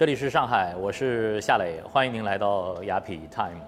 这里是上海，我是夏磊，欢迎您来到雅痞 Time。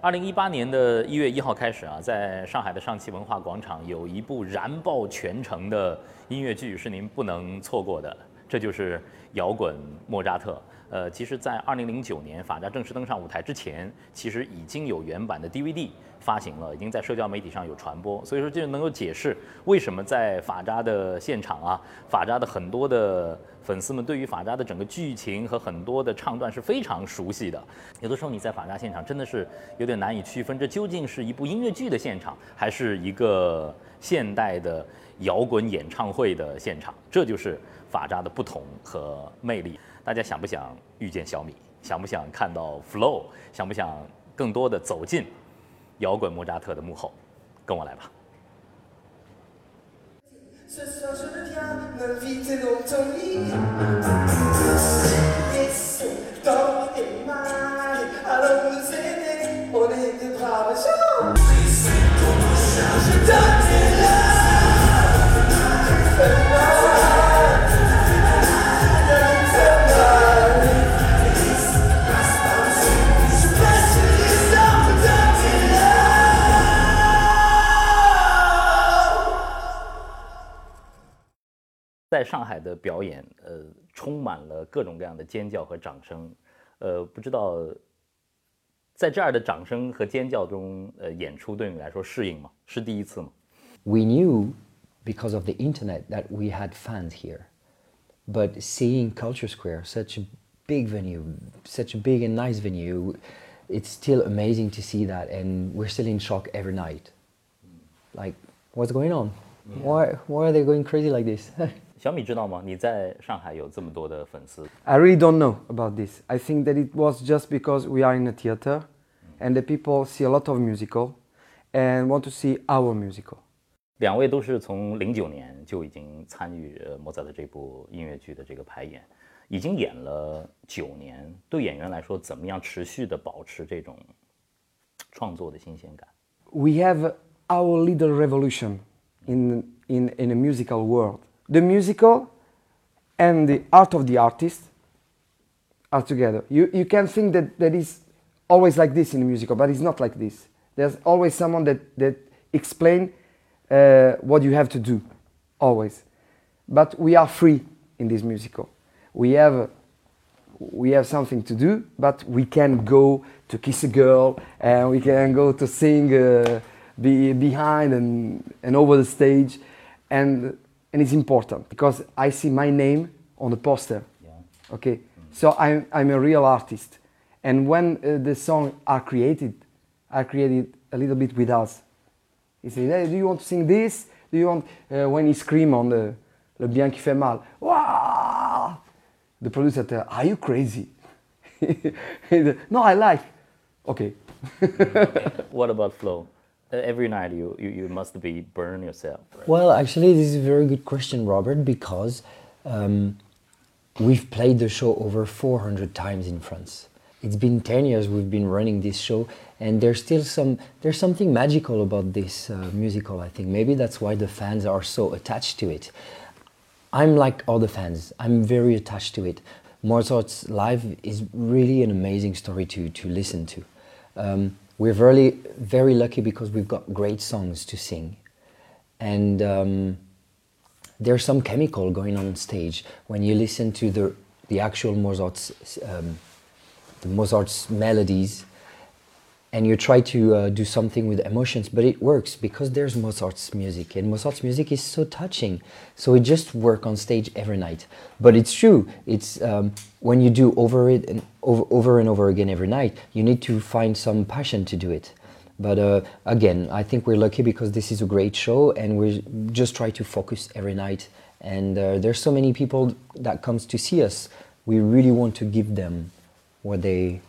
二零一八年的一月一号开始啊，在上海的上汽文化广场有一部燃爆全城的音乐剧是您不能错过的，这就是《摇滚莫扎特》。呃，其实，在二零零九年法扎正式登上舞台之前，其实已经有原版的 DVD 发行了，已经在社交媒体上有传播，所以说这就能够解释为什么在法扎的现场啊，法扎的很多的粉丝们对于法扎的整个剧情和很多的唱段是非常熟悉的。有的时候你在法扎现场真的是有点难以区分，这究竟是一部音乐剧的现场，还是一个现代的摇滚演唱会的现场？这就是法扎的不同和魅力。大家想不想遇见小米？想不想看到 Flow？想不想更多的走进摇滚莫扎特的幕后？跟我来吧。在上海的表演，呃，充满了各种各样的尖叫和掌声，呃，不知道在这儿的掌声和尖叫中，呃，演出对你来说适应吗？是第一次吗？We knew because of the internet that we had fans here, but seeing Culture Square, such a big venue, such a big and nice venue, it's still amazing to see that, and we're still in shock every night. Like, what's going on? Why, why are they going crazy like this? 小米知道吗？你在上海有这么多的粉丝？I really don't know about this. I think that it was just because we are in a theater, and the people see a lot of musical, and want to see our musical. 两位都是从零九年就已经参与莫扎特这部音乐剧的这个排演，已经演了九年。对演员来说，怎么样持续的保持这种创作的新鲜感？We have our little revolution in in in a musical world the musical and the art of the artist are together. You, you can think that that is always like this in a musical, but it's not like this. There's always someone that, that explain uh, what you have to do, always. But we are free in this musical. We have, we have something to do, but we can go to kiss a girl, and we can go to sing uh, be, behind and, and over the stage. And and it's important because I see my name on the poster. Yeah. Okay, so I'm, I'm a real artist, and when uh, the songs are created, I created a little bit with us. He said, hey, "Do you want to sing this? Do you want uh, when he scream on the le bien qui fait mal? Wow! The producer said, "Are you crazy?" no, I like. Okay. What about Flo? Every night you, you, you must be burn yourself right? well actually this is a very good question robert because um, we've played the show over 400 times in france. It's been 10 years we've been running this show and there's still some there's something magical about this uh, musical i think. Maybe that's why the fans are so attached to it. I'm like all the fans. I'm very attached to it. Mozart's live is really an amazing story to, to listen to. Um, we're very, very lucky because we've got great songs to sing. And um, there's some chemical going on, stage when you listen to the, the actual Mozart's, um, the Mozart's melodies and you try to uh, do something with emotions, but it works because there's Mozart's music, and Mozart's music is so touching. So it just work on stage every night. But it's true. It's um, when you do over it and over, over and over again every night, you need to find some passion to do it. But uh, again, I think we're lucky because this is a great show, and we just try to focus every night. And uh, there's so many people that comes to see us. We really want to give them what they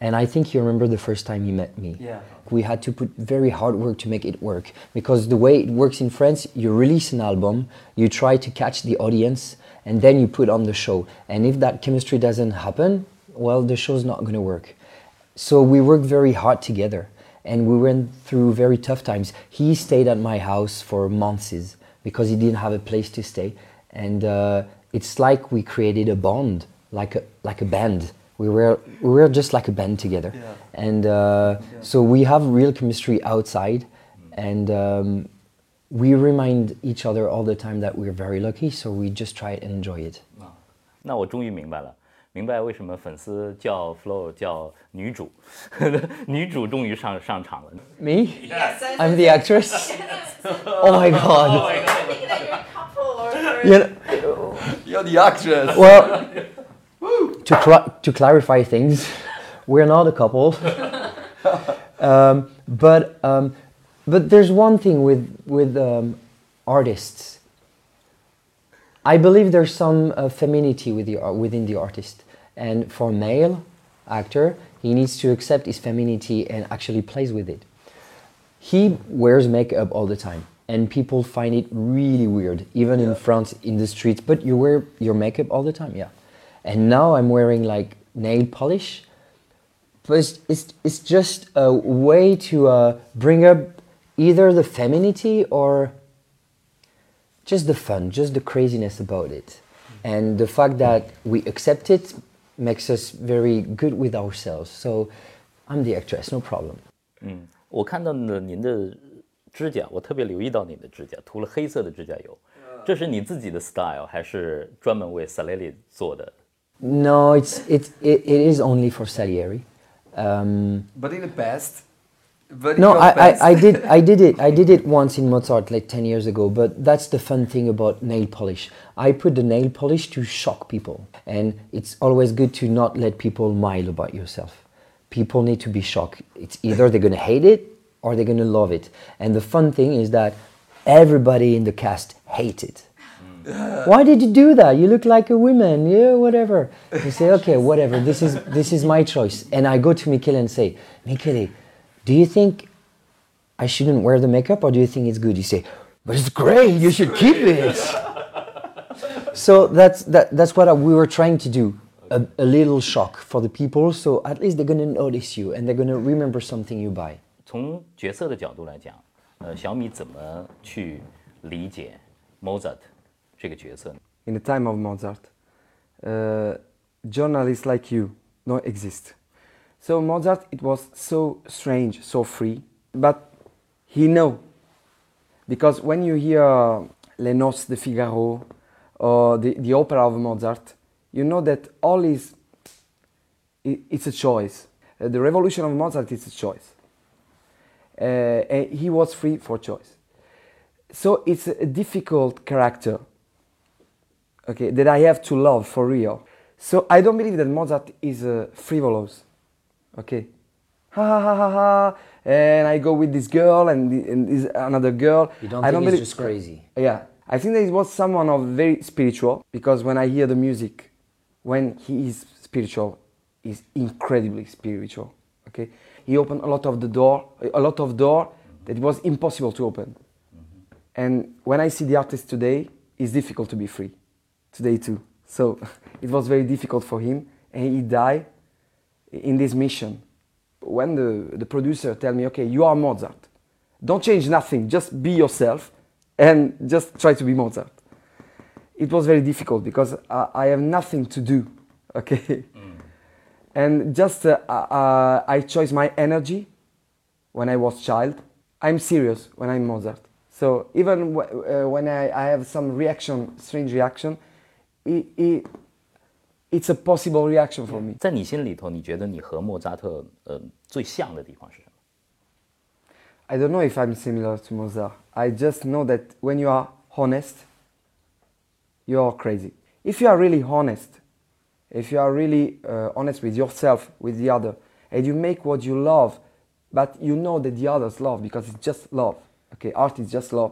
And I think you remember the first time he met me. Yeah. We had to put very hard work to make it work because the way it works in France, you release an album, you try to catch the audience, and then you put on the show. And if that chemistry doesn't happen, well, the show's not going to work. So we worked very hard together, and we went through very tough times. He stayed at my house for months because he didn't have a place to stay, and uh, it's like we created a bond, like a like a band We were we were just like a band together, Yeah. and uh, so we have real chemistry outside, and um, we remind each other all the time that we're very lucky. So we just try and enjoy it. 那我终于明白了，明白为什么粉丝叫 Flo 叫女主，女主终于上上场了。 Me? I'm the actress. oh my god. thinking that you're a couple or. Yeah. You're the actress. Well, to, cla- to clarify things, we're not a couple. um, but, um, but there's one thing with, with um, artists. I believe there's some uh, femininity with the, ar- within the artist. And for male actor, he needs to accept his femininity and actually plays with it. He wears makeup all the time, and people find it really weird, even in France in the streets. But you wear your makeup all the time, yeah and now I'm wearing like nail polish. But it's, it's, it's just a way to uh, bring up either the femininity or just the fun, just the craziness about it. Mm-hmm. And the fact that we accept it makes us very good with ourselves. So I'm the actress, no problem. Mm. 嗯，我看到了您的指甲，我特别留意到你的指甲，涂了黑色的指甲油。这是你自己的 style，还是专门为 Salieri 做的 no, it's, it's, it, it is only for Salieri. Um, But in the past. But no, I, I, I did I did it I did it once in Mozart like ten years ago. But that's the fun thing about nail polish. I put the nail polish to shock people, and it's always good to not let people mile about yourself. People need to be shocked. It's either they're gonna hate it or they're gonna love it. And the fun thing is that everybody in the cast hates it. Why did you do that? You look like a woman. Yeah, whatever. You say, okay, whatever. This is this is my choice. And I go to Michele and say, Michele, do you think I shouldn't wear the makeup or do you think it's good? You say, but it's great. You should keep it. so that's that, that's what we were trying to do. A, a little shock for the people, so at least they're gonna notice you and they're gonna remember something you buy. 从角色的角度来讲，呃，小米怎么去理解 Mozart 这个角色呢？ in the time of Mozart, uh, journalists like you don't exist. So Mozart, it was so strange, so free, but he know, because when you hear Les Noces de Figaro or the, the opera of Mozart, you know that all is, i- it's a choice. Uh, the revolution of Mozart is a choice. Uh, and he was free for choice. So it's a difficult character okay, that I have to love for real. So I don't believe that Mozart is uh, frivolous. Okay, ha ha ha ha ha, and I go with this girl and, the, and this another girl. You don't I think don't he's believe- just crazy? Yeah, I think that he was someone of very spiritual because when I hear the music, when he is spiritual, he's incredibly spiritual. Okay, he opened a lot of the door, a lot of door that was impossible to open. And when I see the artist today, it's difficult to be free. Today too. So it was very difficult for him, and he died in this mission. When the, the producer tell me, okay, you are Mozart, don't change nothing, just be yourself, and just try to be Mozart. It was very difficult because I, I have nothing to do, okay, and just uh, uh, I chose my energy when I was child. I'm serious when I'm Mozart. So even w- uh, when I, I have some reaction, strange reaction, it, it, it's a possible reaction for me. 在你心里头，你觉得你和莫扎特呃最像的地方是什么？ I don't know if I'm similar to Mozart. I just know that when you are honest, you are crazy. If you are really honest, if you are really uh, honest with yourself, with the other, and you make what you love, but you know that the others love because it's just love. Okay, art is just love,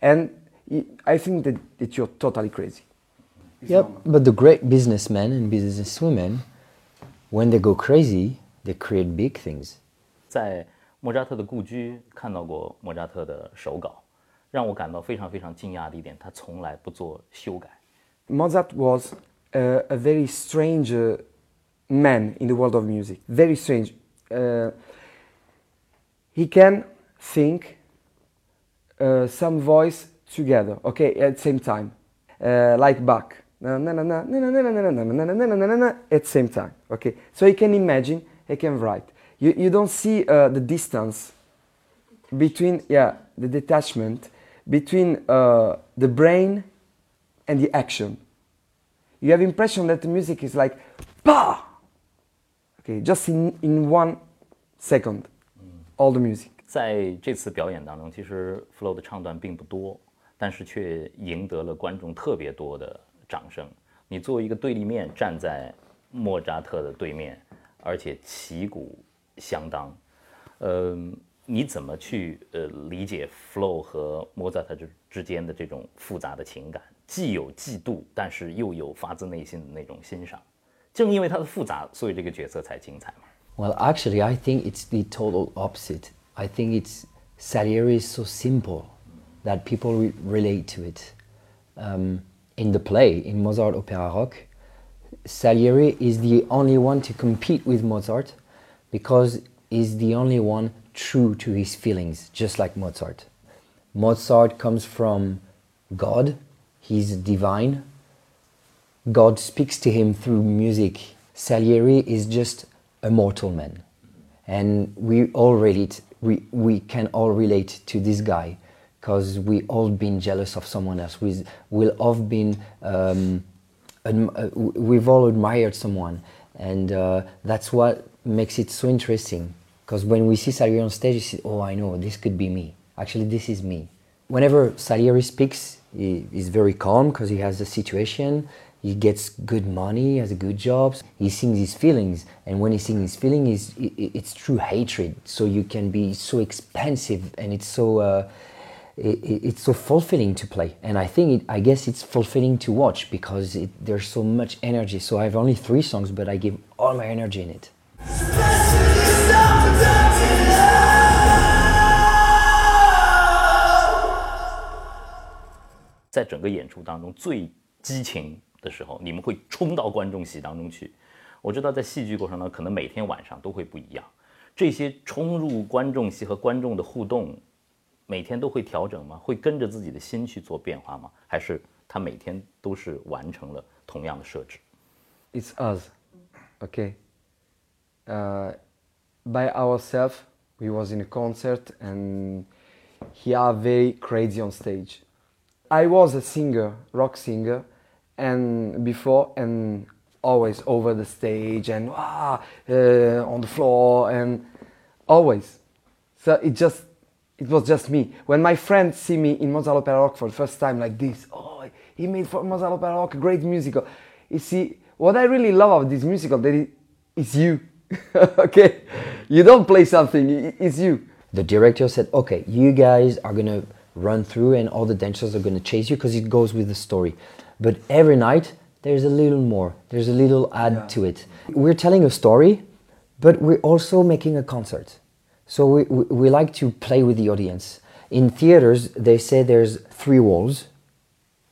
and i- I think that, that you're totally crazy. Yep, but the great businessmen and businesswomen, when they go crazy, they create big things. 在莫扎特的故居看到过莫扎特的手稿，让我感到非常非常惊讶的一点，他从来不做修改。 Mozart was uh, a very strange uh, man in the world of music. Very strange. Uh, he can think uh, some voice together, okay, at the same time, uh, like Bach. at same time. Okay, so you can imagine, he can write. You, you don't see uh, the distance between yeah the detachment between uh, the brain and the action. You have impression that the music is like pa, okay, just in in one second, all the music. 在这次表演当中，其实掌声。你作为一个对立面站在莫扎特的对面，而且旗鼓相当，呃，你怎么去呃理解 Flow 和莫扎特之之间的这种复杂的情感？既有嫉妒，但是又有发自内心的那种欣赏。正因为它的复杂，所以这个角色才精彩嘛。Well, actually, I think it's the total opposite. I think it's Salieri is so simple that people re- relate to it. Um, in the play, in Mozart Opera Rock, Salieri is the only one to compete with Mozart because he's the only one true to his feelings, just like Mozart. Mozart comes from God, he's divine, God speaks to him through music. Salieri is just a mortal man. And we all relate, we, we can all relate to this guy because we all been jealous of someone else. We, we'll all been, um, uh, we've all admired someone. And uh, that's what makes it so interesting. Because when we see Salieri on stage, you see, oh, I know, this could be me. Actually, this is me. Whenever Salieri speaks, he is very calm because he has the situation. He gets good money, has a good job. He sings his feelings, and when he sings his feelings, it's, it's true hatred. So you can be so expansive, and it's so uh, it, it- it's so fulfilling to play. And I think it, I guess it's fulfilling to watch because it, there's so much energy. So I have only three songs, but I give all my energy in it. 在整个演出当中最激情的时候，你们会冲到观众席当中去。我知道在戏剧过程当中，可能每天晚上都会不一样。这些冲入观众席和观众的互动，每天都会调整吗？会跟着自己的心去做变化吗？还是他每天都是完成了同样的设置？ It's us, okay? Uh, by ourselves, we was in a concert and he are very crazy on stage. I was a singer, rock singer, and before and always over the stage and ah, uh, on the floor and always. So it just it was just me. When my friends see me in Mozart Opera Rock for the first time like this, oh, he made for Mozart Opera Rock a great musical. You see, what I really love of this musical that it, it's you. okay, you don't play something; it- it's you. the director said, okay, you guys are gonna run through and all the dancers are gonna chase you because it goes with the story. But every night, there's a little more, there's a little add to it. We're telling a story, but we're also making a concert. So we, we, we like to play with the audience. In theaters, they say there's three walls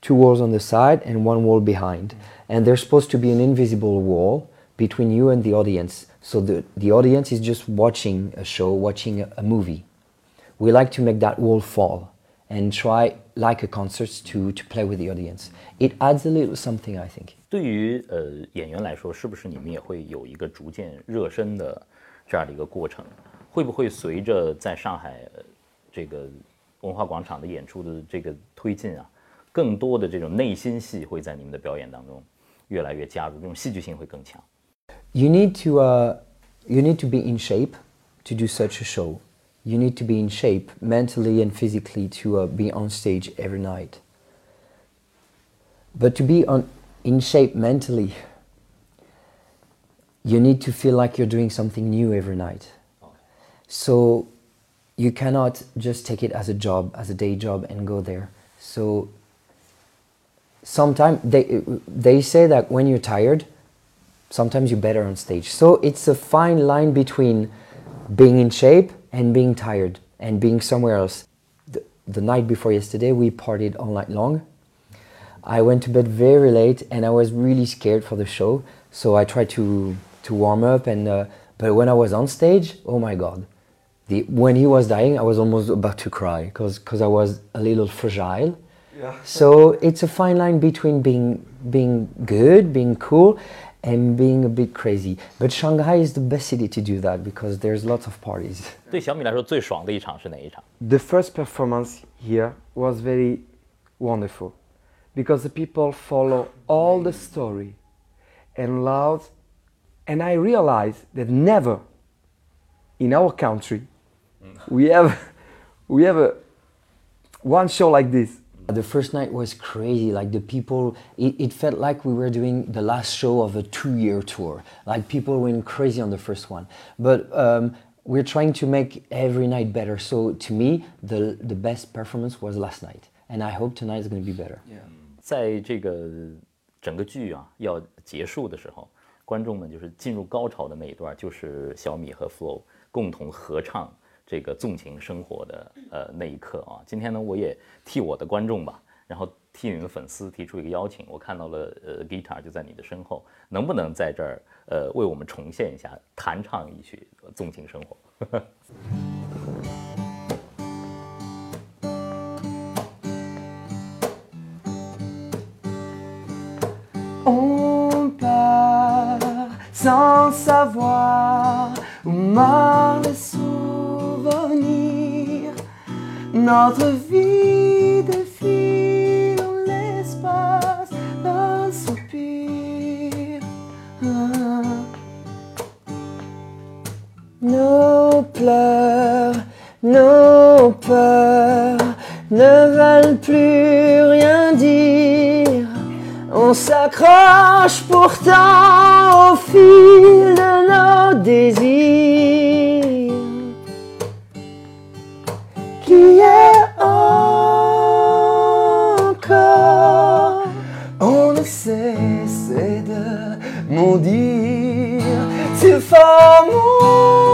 two walls on the side and one wall behind. And there's supposed to be an invisible wall between you and the audience. So the, the audience is just watching a show, watching a, a movie. We like to make that wall fall and try, like a concert, to, to play with the audience. It adds a little something, I think. 对于呃演员来说，是不是你们也会有一个逐渐热身的这样的一个过程？ 会不会随着在上海、呃、这个文化广场的演出的这个推进啊，更多的这种内心戏会在你们的表演当中越来越加入，这种戏剧性会更强？ You need to, uh, you need to be in shape to do such a show. You need to be in shape mentally and physically to uh, be on stage every night. But to be on, in shape mentally, you need to feel like you're doing something new every night. So you cannot just take it as a job, as a day job, and go there. So sometimes they, they say that when you're tired, sometimes you're better on stage. So it's a fine line between being in shape and being tired and being somewhere else. The, the night before yesterday, we partied all night long. I went to bed very late and I was really scared for the show. So I tried to, to warm up. And, uh, but when I was on stage, oh my God The, when he was dying, I was almost about to cry because I was a little fragile. Yeah. So it's a fine line between being being good, being cool, and being a bit crazy. But Shanghai is the best city to do that because there's lots of parties. 对小米来说最爽的一场是哪一场？ The first performance here was very wonderful because the people follow all the story and loud and I realized that never in our country we have we have a one show like this. The first night was crazy. Like the people, it, it, felt like we were doing the last show of a two-year tour. Like people went crazy on the first one. But um, we're trying to make every night better. So to me, the the best performance was last night, and I hope tonight is going to be better. Yeah. 在这个整个剧啊要结束的时候，观众们就是进入高潮的那一段，就是小米和 Flo 共同合唱。这个纵情生活的呃那一刻啊。今天呢，我也替我的观众吧，然后替你们粉丝提出一个邀请，我看到了呃 guitar 就在你的身后，能不能在这儿呃为我们重现一下，弹唱一曲《纵情生活》？On part sans savoir où Notre vie défile l'espace d'un soupir. Ah. Nos pleurs, nos peurs ne valent plus rien dire. On s'accroche pourtant au fil de nos désirs. mon dire, c'est fort